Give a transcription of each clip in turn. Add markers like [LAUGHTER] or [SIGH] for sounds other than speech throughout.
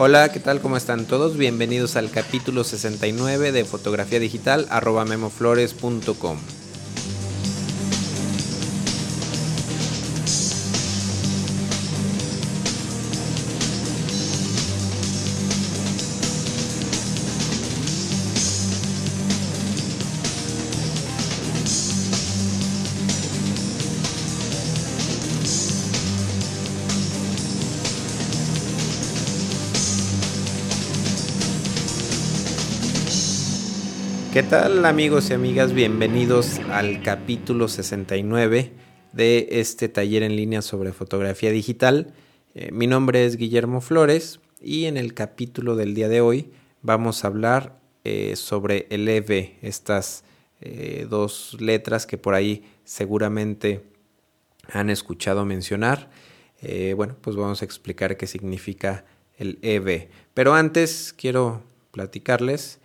Hola, ¿qué tal? ¿Cómo están todos? Bienvenidos al capítulo 69 de fotografía digital arroba memoflores.com. ¿Qué tal amigos y amigas? Bienvenidos al capítulo 69 de este taller en línea sobre fotografía digital. Eh, mi nombre es Guillermo Flores y en el capítulo del día de hoy vamos a hablar eh, sobre el EV, estas eh, dos letras que por ahí seguramente han escuchado mencionar. bueno, pues vamos a explicar qué significa el EV. Pero antes quiero platicarles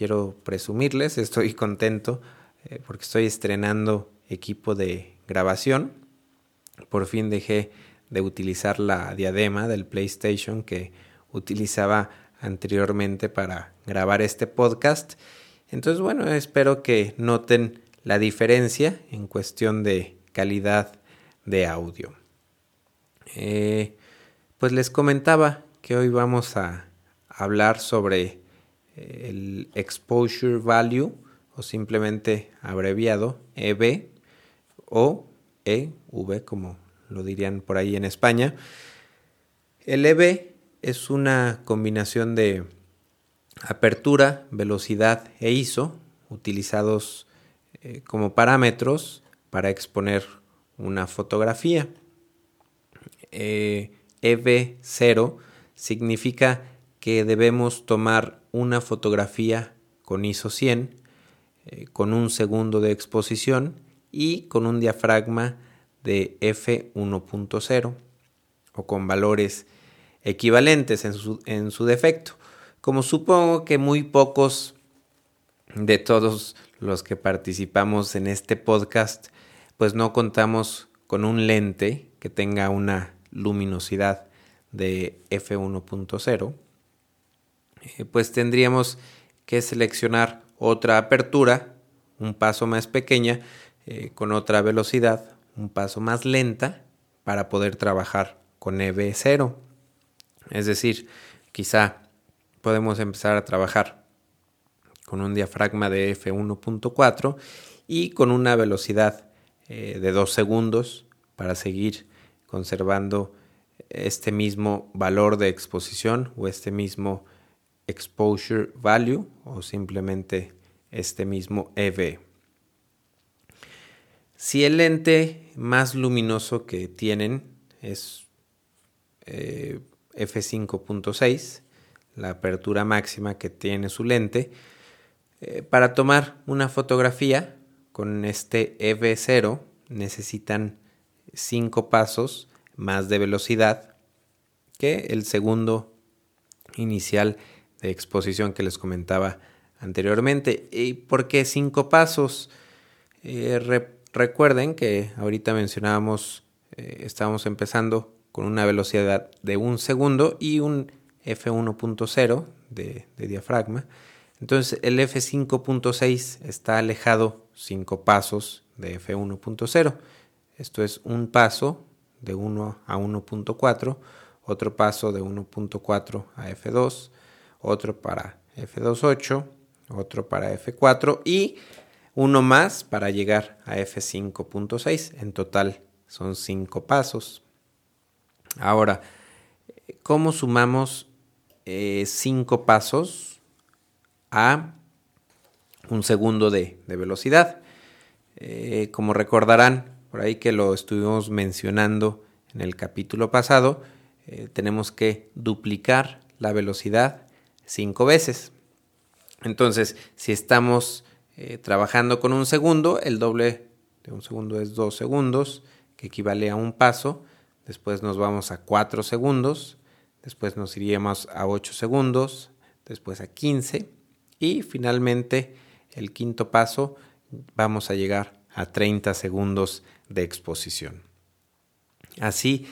quiero presumirles, estoy [LAUGHS] contento eh, porque estoy estrenando equipo de grabación. Por fin dejé de utilizar la diadema del PlayStation que utilizaba anteriormente para grabar este podcast. Entonces, bueno, espero que noten la diferencia en cuestión de calidad de audio. Eh, pues les comentaba que hoy vamos a hablar sobre el exposure value o simplemente abreviado EV o EV como lo dirían por ahí en España. El EV es una combinación de apertura, velocidad e ISO utilizados eh, como parámetros para exponer una fotografía. EV0 e significa que debemos tomar una fotografía con ISO 100, eh, con un segundo de exposición y con un diafragma de f1.0 o con valores equivalentes en su, en su defecto. Como supongo que muy pocos de todos los que participamos en este podcast, pues no contamos con un lente que tenga una luminosidad de f1.0 eh, pues tendríamos que seleccionar otra apertura, un paso más pequeña, eh, con otra velocidad, un paso más lenta, para poder trabajar con EV0. Es decir, quizá podemos empezar a trabajar con un diafragma de F1.4 y con una velocidad eh, de 2 segundos para seguir conservando este mismo valor de exposición o este mismo exposure value o simplemente este mismo EV. Si el lente más luminoso que tienen es eh, f5.6, la apertura máxima que tiene su lente, eh, para tomar una fotografía con este EV0 necesitan 5 pasos más de velocidad que el segundo inicial de exposición que les comentaba anteriormente. ¿Y por qué cinco pasos? Eh, recuerden que ahorita mencionábamos, eh, estábamos empezando con una velocidad de un segundo y un F1.0 de, de, diafragma. Entonces el F5.6 está alejado cinco pasos de F1.0. Esto es un paso de 1 a 1.4, otro paso de 1.4 a F2, otro para F28, otro para F4 y uno más para llegar a F5.6. En total son cinco pasos. Ahora, ¿cómo sumamos eh, cinco pasos a un segundo de, velocidad? Eh, como recordarán, por ahí que lo estuvimos mencionando en el capítulo pasado, eh, tenemos que duplicar la velocidad cinco veces. Entonces, si estamos eh, trabajando con un segundo, el doble de un segundo es dos segundos, que equivale a un paso. Después nos vamos a cuatro segundos, después nos iríamos a ocho segundos, después a 15 y finalmente el quinto paso vamos a llegar a 30 segundos de exposición. Así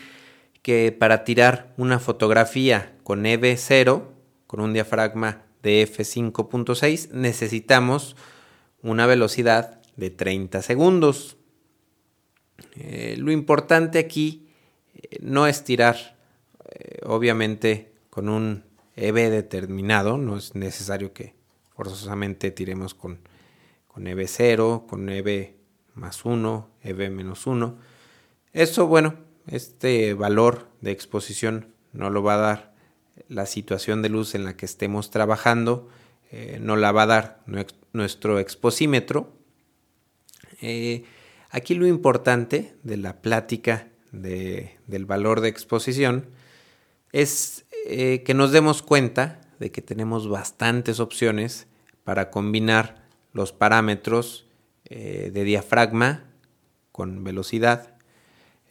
que para tirar una fotografía con EV0, con un diafragma de f5.6, necesitamos una velocidad de 30 segundos. Eh, lo importante aquí eh, no es tirar, eh, obviamente, con un EV determinado, no es necesario que forzosamente tiremos con, con EV0, con EV más 1, EV menos 1. Eso, bueno, este valor de exposición no lo va a dar la situación de luz en la que estemos trabajando, eh, no la va a dar nuestro exposímetro. Eh, aquí lo importante de la plática del valor de exposición es eh, que nos demos cuenta de que tenemos bastantes opciones para combinar los parámetros de diafragma con velocidad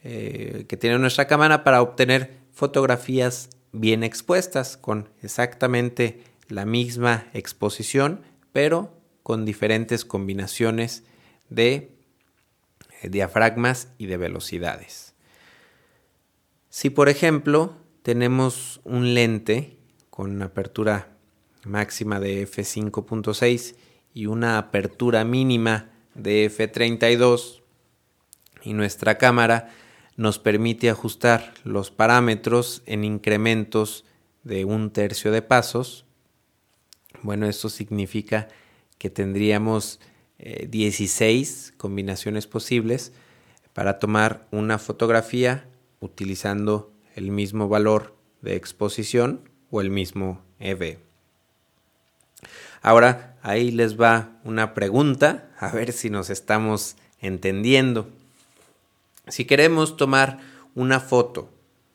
que tiene nuestra cámara para obtener fotografías bien expuestas, con exactamente la misma exposición, pero con diferentes combinaciones de eh, diafragmas y de velocidades. Si por ejemplo tenemos un lente con apertura máxima de f5.6 y una apertura mínima de f32 y nuestra cámara nos permite ajustar los parámetros en incrementos de un tercio de pasos. Bueno, esto significa que tendríamos 16 eh, combinaciones posibles para tomar una fotografía utilizando el mismo valor de exposición o el mismo EV. Ahora ahí les va una pregunta, a ver si nos estamos entendiendo. Si queremos tomar una foto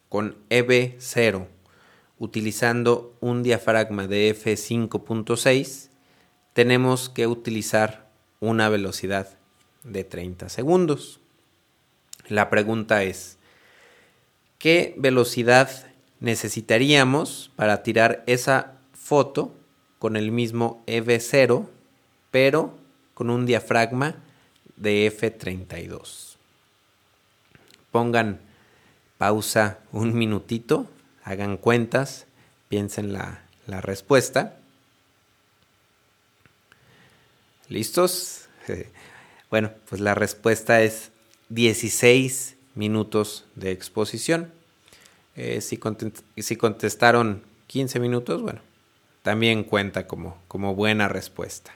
con EV0 utilizando un diafragma de f5.6, tenemos que utilizar una velocidad de 30 segundos. La pregunta es, ¿qué velocidad necesitaríamos para tirar esa foto con el mismo EV0, pero con un diafragma de F32? Pongan pausa un minutito, hagan cuentas, piensen la, la respuesta. ¿Listos? [LAUGHS] Bueno, pues la respuesta es 16 minutos de exposición. Eh, si, si, contestaron 15 minutos, bueno, también cuenta como, como buena respuesta.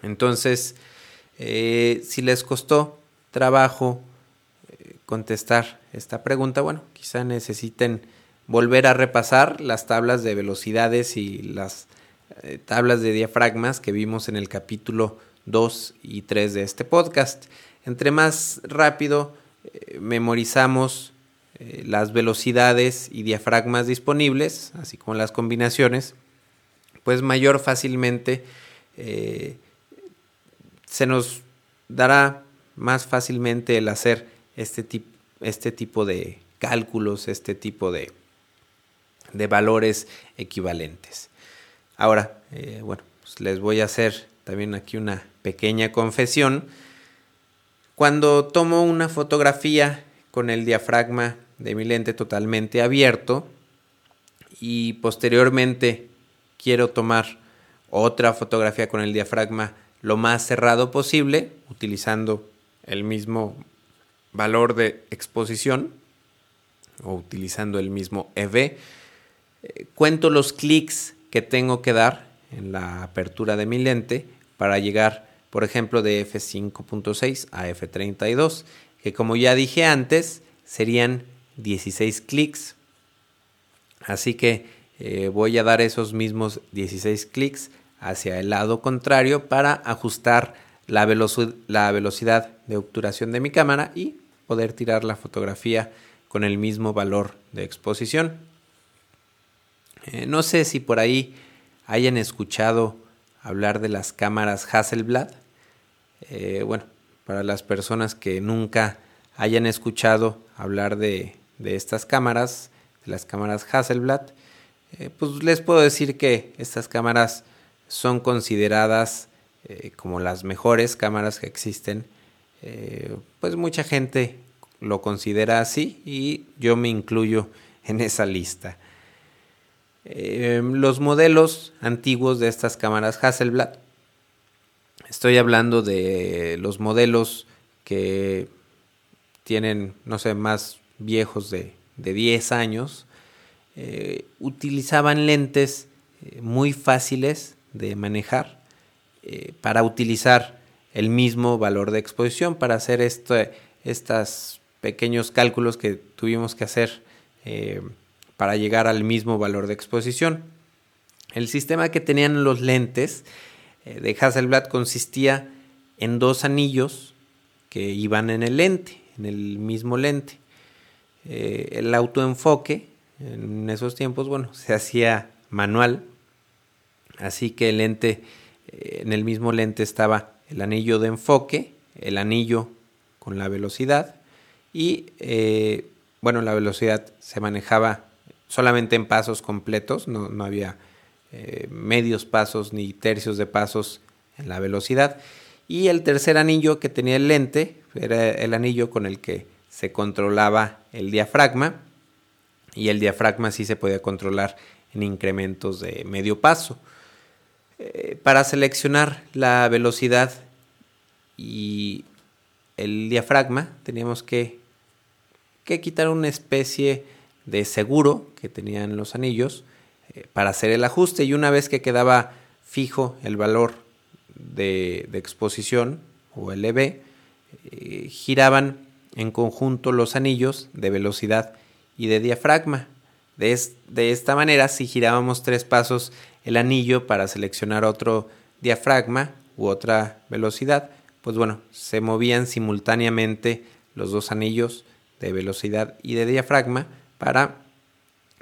Entonces, eh, si les costó trabajo contestar esta pregunta, bueno, quizá necesiten volver a repasar las tablas de velocidades y las eh, tablas de diafragmas que vimos en el capítulo 2 y 3 de este podcast. Entre más rápido eh, memorizamos eh, las velocidades y diafragmas disponibles, así como las combinaciones, pues mayor fácilmente se nos dará más fácilmente el hacer este, este tipo de cálculos, este tipo de, de valores equivalentes. Ahora, eh, bueno, pues les voy a hacer también aquí una pequeña confesión. Cuando tomo una fotografía con el diafragma de mi lente totalmente abierto y posteriormente quiero tomar otra fotografía con el diafragma lo más cerrado posible, utilizando el mismo valor de exposición o utilizando el mismo EV, eh, cuento los clics que tengo que dar en la apertura de mi lente para llegar, por ejemplo, de F5.6 a F32, que como ya dije antes, serían 16 clics. Así que eh, voy a dar esos mismos 16 clics hacia el lado contrario para ajustar la, la velocidad de obturación de mi cámara y poder tirar la fotografía con el mismo valor de exposición. Eh, no sé si por ahí hayan escuchado hablar de las cámaras Hasselblad. Eh, bueno, para las personas que nunca hayan escuchado hablar de, estas cámaras, de las cámaras Hasselblad, eh, pues les puedo decir que estas cámaras son consideradas como las mejores cámaras que existen eh, pues mucha gente lo considera así y yo me incluyo en esa lista. Em, los modelos antiguos de estas cámaras Hasselblad, estoy hablando de los modelos que tienen, no sé, más viejos de, de 10 años, eh, utilizaban lentes eh, muy fáciles de manejar eh, para utilizar el mismo valor de exposición, para hacer estos pequeños cálculos que tuvimos que hacer para llegar al mismo valor de exposición. El sistema que tenían los lentes de Hasselblad consistía en dos anillos que iban en el lente, en el mismo lente. el autoenfoque en esos tiempos, bueno, [LAUGHS] se hacía manual, así que el lente, eh, en el mismo lente estaba el anillo de enfoque, el anillo con la velocidad y, eh, bueno, la velocidad se manejaba solamente en pasos completos, no, había eh, medios pasos ni tercios de pasos en la velocidad. Y el tercer anillo que tenía el lente era el anillo con el que se controlaba el diafragma y el diafragma sí se podía controlar en incrementos de medio paso. Eh, para seleccionar la velocidad y el diafragma teníamos que, que quitar una especie de seguro que tenían los anillos eh, para hacer el ajuste y una vez que quedaba fijo el valor de, exposición o el EB, eh, giraban en conjunto los anillos de velocidad y de diafragma. De esta manera, si girábamos tres pasos el anillo para seleccionar otro diafragma u otra velocidad, pues bueno, se movían simultáneamente los dos anillos de velocidad y de diafragma para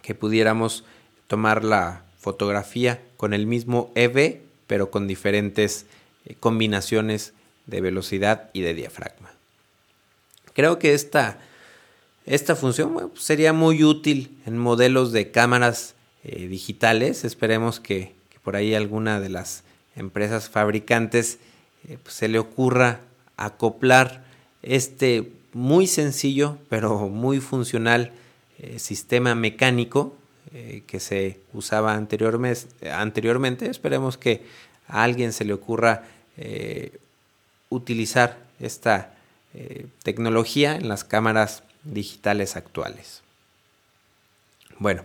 que pudiéramos tomar la fotografía con el mismo EV, pero con diferentes eh, combinaciones de velocidad y de diafragma. Creo que esta esta función sería muy útil en modelos de cámaras eh, digitales. Esperemos que, por ahí alguna de las empresas fabricantes eh, pues, se le ocurra acoplar este muy sencillo pero muy funcional eh, sistema mecánico que se usaba anteriormente. Esperemos que a alguien se le ocurra utilizar esta tecnología en las cámaras digitales actuales. Bueno,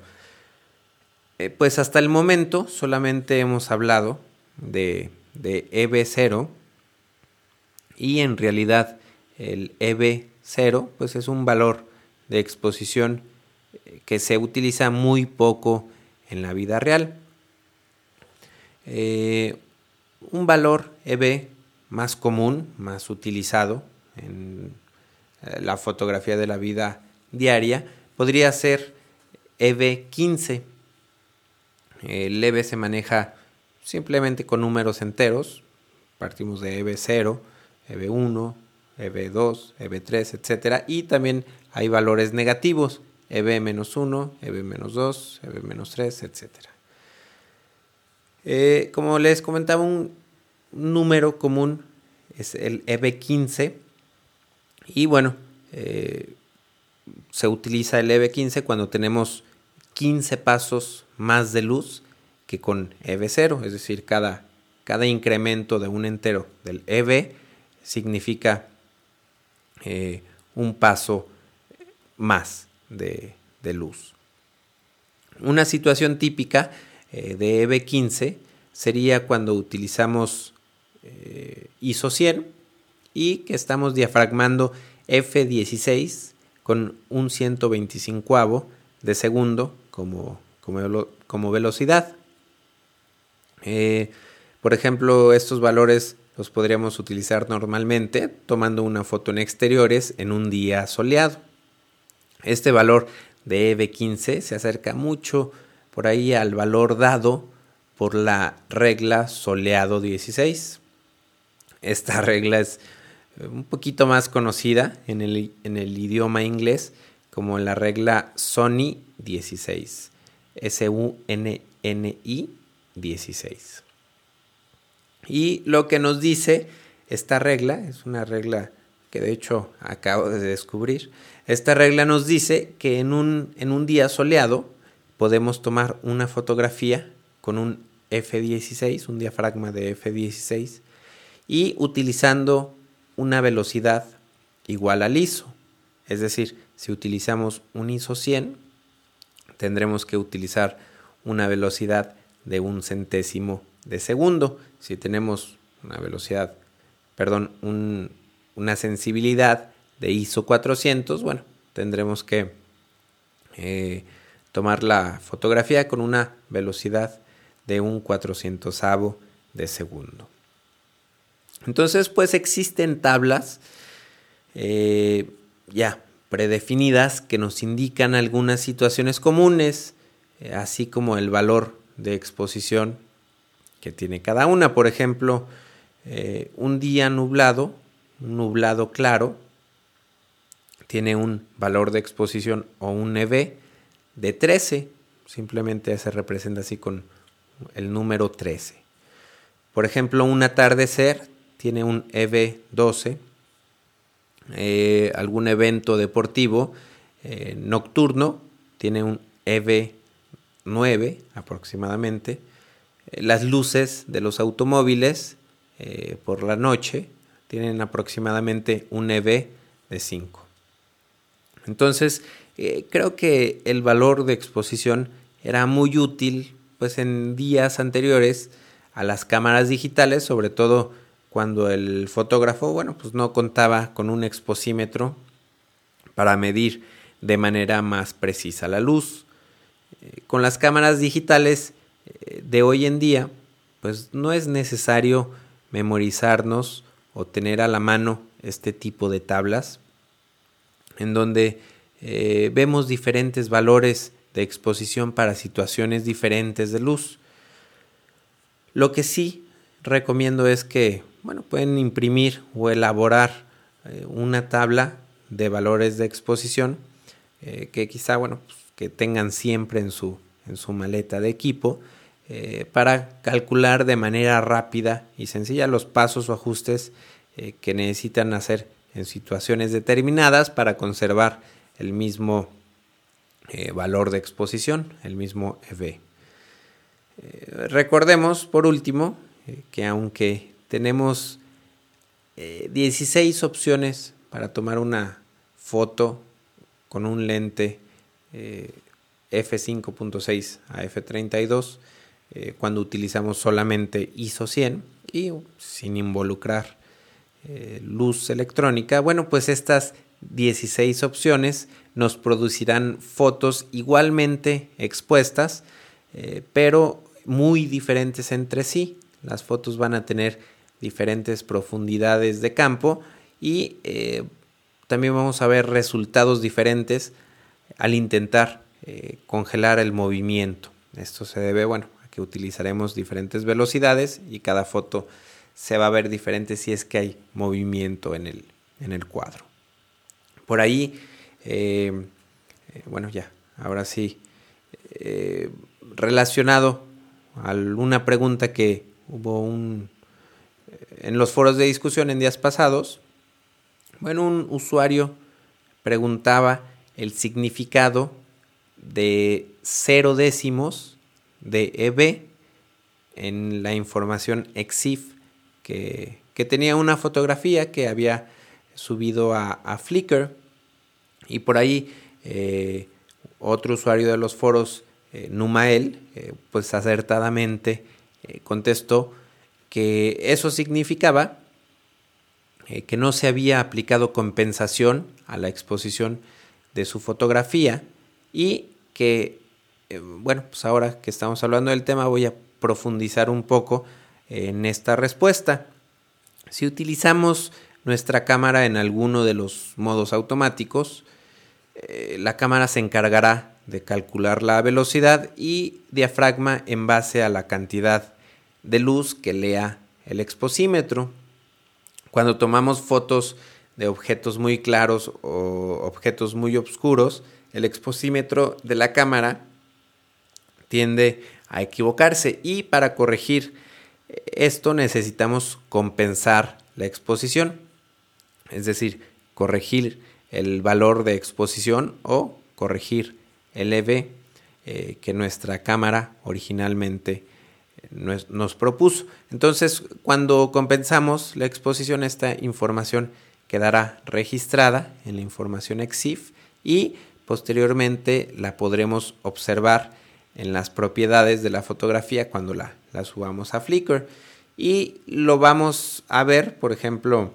eh, pues hasta el momento solamente hemos hablado de, de EB0 y en realidad el EB0 pues es un valor de exposición eh, que se utiliza muy poco en la vida real. Eh, un valor EB más común, más utilizado en la fotografía de la vida diaria, podría ser EV15. El EV se maneja simplemente con números enteros. Partimos de EV0, EV1, EV2, EV3, etc. Y también hay valores negativos, EV-1, EV-2, EV-3, etc. como les comentaba, un número común es el EV15 y bueno, eh, se utiliza el EV15 cuando tenemos 15 pasos más de luz que con EV0, es decir, cada, cada incremento de un entero del EV significa eh, un paso más de, luz. Una situación típica eh, de EV15 sería cuando utilizamos ISO 100 y que estamos diafragmando F16 con un 125 de segundo como, como, velocidad. Eh, por ejemplo, estos valores los podríamos utilizar normalmente tomando una foto en exteriores en un día soleado. Este valor de EV15 se acerca mucho por ahí al valor dado por la regla soleado 16. Esta [LAUGHS] regla es un poquito más conocida en el idioma inglés como la regla Sony 16, S-U-N-N-I 16. Y lo que nos dice esta regla, es una regla que de hecho acabo de descubrir. Esta regla nos dice que en un, en un día soleado podemos tomar una fotografía con un F16, un diafragma de F16, y utilizando una velocidad igual al ISO. Es decir, si utilizamos un ISO 100, tendremos que utilizar una velocidad de un centésimo de segundo. Si tenemos una velocidad, perdón, una sensibilidad de ISO 400, bueno, tendremos que eh, tomar la fotografía con una velocidad de un 400 de segundo. Entonces, pues existen tablas eh, ya predefinidas que nos indican algunas situaciones comunes, eh, así como el valor de exposición que tiene cada una. Por ejemplo, eh, un día nublado, un nublado claro, tiene un valor de exposición o un EV de 13. Simplemente se representa así con el número 13. Por ejemplo, un atardecer tiene un EV12. Eh, algún evento deportivo eh, nocturno tiene un EV9 aproximadamente. las luces de los automóviles eh, por la noche tienen aproximadamente un EV de 5. Entonces, eh, creo que el valor de exposición era muy útil pues en días anteriores a las cámaras digitales, sobre todo cuando el fotógrafo, bueno, pues no contaba con un exposímetro para medir de manera más precisa la luz. Eh, con las cámaras digitales de hoy en día, pues no es necesario memorizarnos o tener a la mano este tipo de tablas en donde eh, vemos diferentes valores de exposición para situaciones diferentes de luz. Lo que sí recomiendo es que, bueno, pueden imprimir o elaborar eh, una tabla de valores de exposición eh, que quizá, bueno, pues, que tengan siempre en su, en su maleta de equipo eh, para calcular de manera rápida y sencilla los pasos o ajustes que necesitan hacer en situaciones determinadas para conservar el mismo valor de exposición, el mismo EV. recordemos, por último, que aunque tenemos 16 opciones para tomar una foto con un lente f5.6 a f32, eh, cuando utilizamos solamente ISO 100 y sin involucrar eh, luz electrónica, bueno, pues estas 16 opciones nos producirán fotos igualmente expuestas, eh, pero muy diferentes entre sí. Las fotos van a tener diferentes profundidades de campo y también vamos a ver resultados diferentes al intentar congelar el movimiento. Esto se debe, bueno, que utilizaremos diferentes velocidades y cada foto se va a ver diferente si es que hay movimiento en el, en el cuadro. Por ahí, eh, eh, bueno, ya, ahora sí, eh, relacionado a una pregunta que hubo un, en los foros de discusión en días pasados, bueno, un usuario preguntaba el significado de cero décimos de EB en la información EXIF que, tenía una fotografía que había subido a, Flickr. Y por ahí eh, otro usuario de los foros, eh, Numael, eh, pues acertadamente contestó que eso significaba que no se había aplicado compensación a la exposición de su fotografía y que eh, bueno, pues ahora que estamos hablando del tema voy a profundizar un poco en esta respuesta. Si utilizamos nuestra cámara en alguno de los modos automáticos, eh, la cámara se encargará de calcular la velocidad y diafragma en base a la cantidad de luz que lea el exposímetro. Cuando tomamos fotos de objetos muy claros o objetos muy oscuros, el exposímetro de la cámara tiende a equivocarse y para corregir esto necesitamos compensar la exposición. Es decir, corregir el valor de exposición o corregir el EV eh, que nuestra cámara originalmente nos, propuso. Entonces, cuando compensamos la exposición, esta información quedará registrada en la información EXIF y posteriormente la podremos observar en las propiedades de la fotografía cuando la, la subamos a Flickr. Y lo vamos a ver, por ejemplo,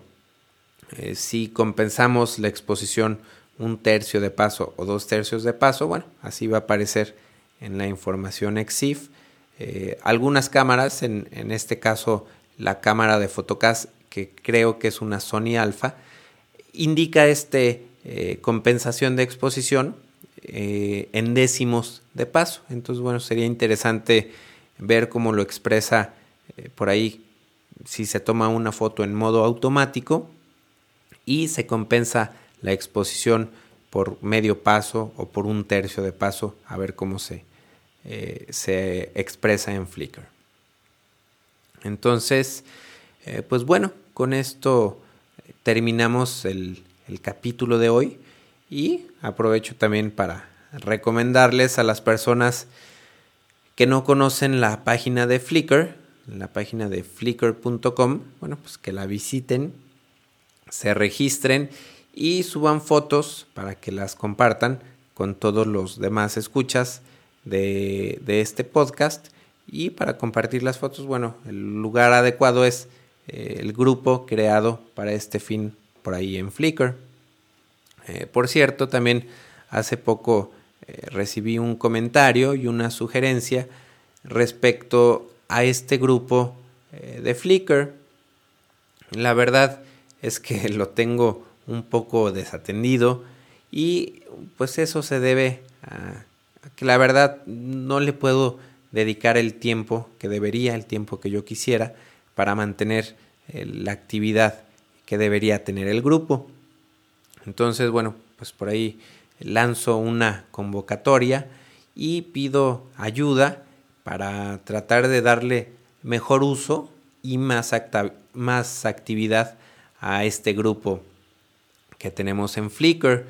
eh, si compensamos la exposición un tercio de paso o dos tercios de paso, bueno, así va a aparecer en la información EXIF. Eh, algunas cámaras, en, este caso la cámara de Photocast, que creo que es una Sony Alpha, indica este eh, compensación de exposición en décimos de paso. Entonces, bueno, sería interesante ver cómo lo expresa por ahí si se toma una foto en modo automático y se compensa la exposición por medio paso o por un tercio de paso a ver cómo se, eh, se expresa en Flickr. Entonces, eh, pues bueno, con esto terminamos el, el capítulo de hoy y aprovecho también para recomendarles a las personas que no conocen la página de Flickr, la página de flickr.com, bueno, pues que la visiten se registren y suban fotos para que las compartan con todos los demás escuchas de, este podcast. Y para compartir las fotos, bueno, el lugar adecuado es eh, el grupo creado para este fin por ahí en Flickr. Eh, por cierto, también hace poco eh, recibí un comentario y una sugerencia respecto a este grupo de Flickr. La verdad, es que [LAUGHS] lo tengo un poco desatendido y pues eso se debe a, que la verdad no le puedo dedicar el tiempo que debería, el tiempo que yo quisiera para mantener eh, la actividad que debería tener el grupo. Entonces, bueno, pues por ahí lanzo una convocatoria y pido ayuda para tratar de darle mejor uso y más, más actividad a este grupo que tenemos en Flickr.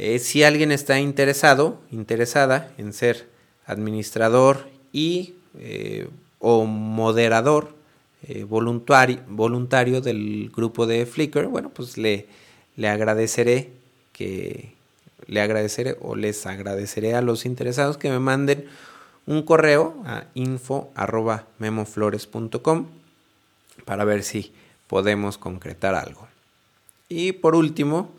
Eh, si alguien está interesado, interesada en ser administrador y eh, o moderador eh, voluntario, voluntario del grupo de Flickr, bueno, pues le, le agradeceré que le agradeceré o les agradeceré a los interesados que me manden un correo a info@memoflores.com para ver si podemos concretar algo. Y por último,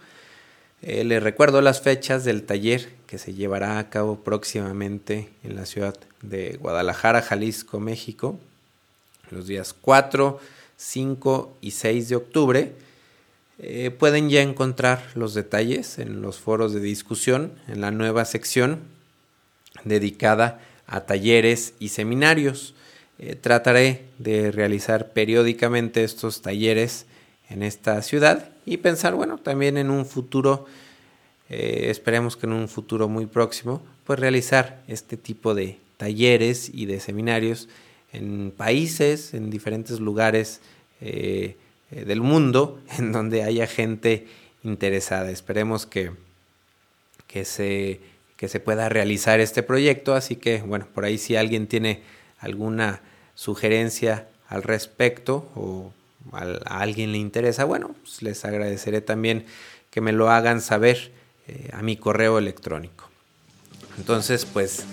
eh, les recuerdo las fechas del taller que se llevará a cabo próximamente en la ciudad de Guadalajara, Jalisco, México, los días 4, 5 y 6 de octubre. Eh, pueden ya encontrar los detalles en los foros de discusión en la nueva sección dedicada a talleres y seminarios. Eh, trataré de realizar periódicamente estos talleres en esta ciudad y pensar, bueno, también en un futuro, eh, esperemos que en un futuro muy próximo, pues realizar este tipo de talleres y de seminarios en países, en diferentes lugares eh, del mundo, [LAUGHS] en donde haya gente interesada. Esperemos que, que, se, que se pueda realizar este proyecto, así que, bueno, por ahí si alguien tiene alguna sugerencia al respecto o a, alguien le interesa, bueno, pues les agradeceré también que me lo hagan saber eh, a mi correo electrónico. Entonces, pues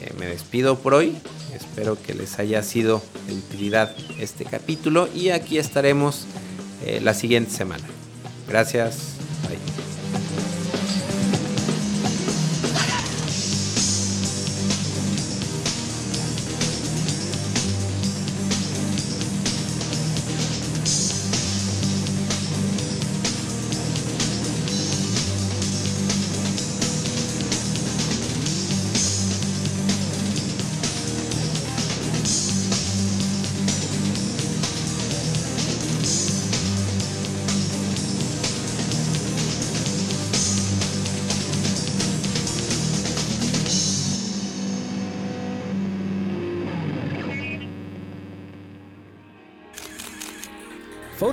eh, me despido por hoy. Espero que les haya sido de utilidad este capítulo y aquí estaremos eh, la siguiente semana. Gracias.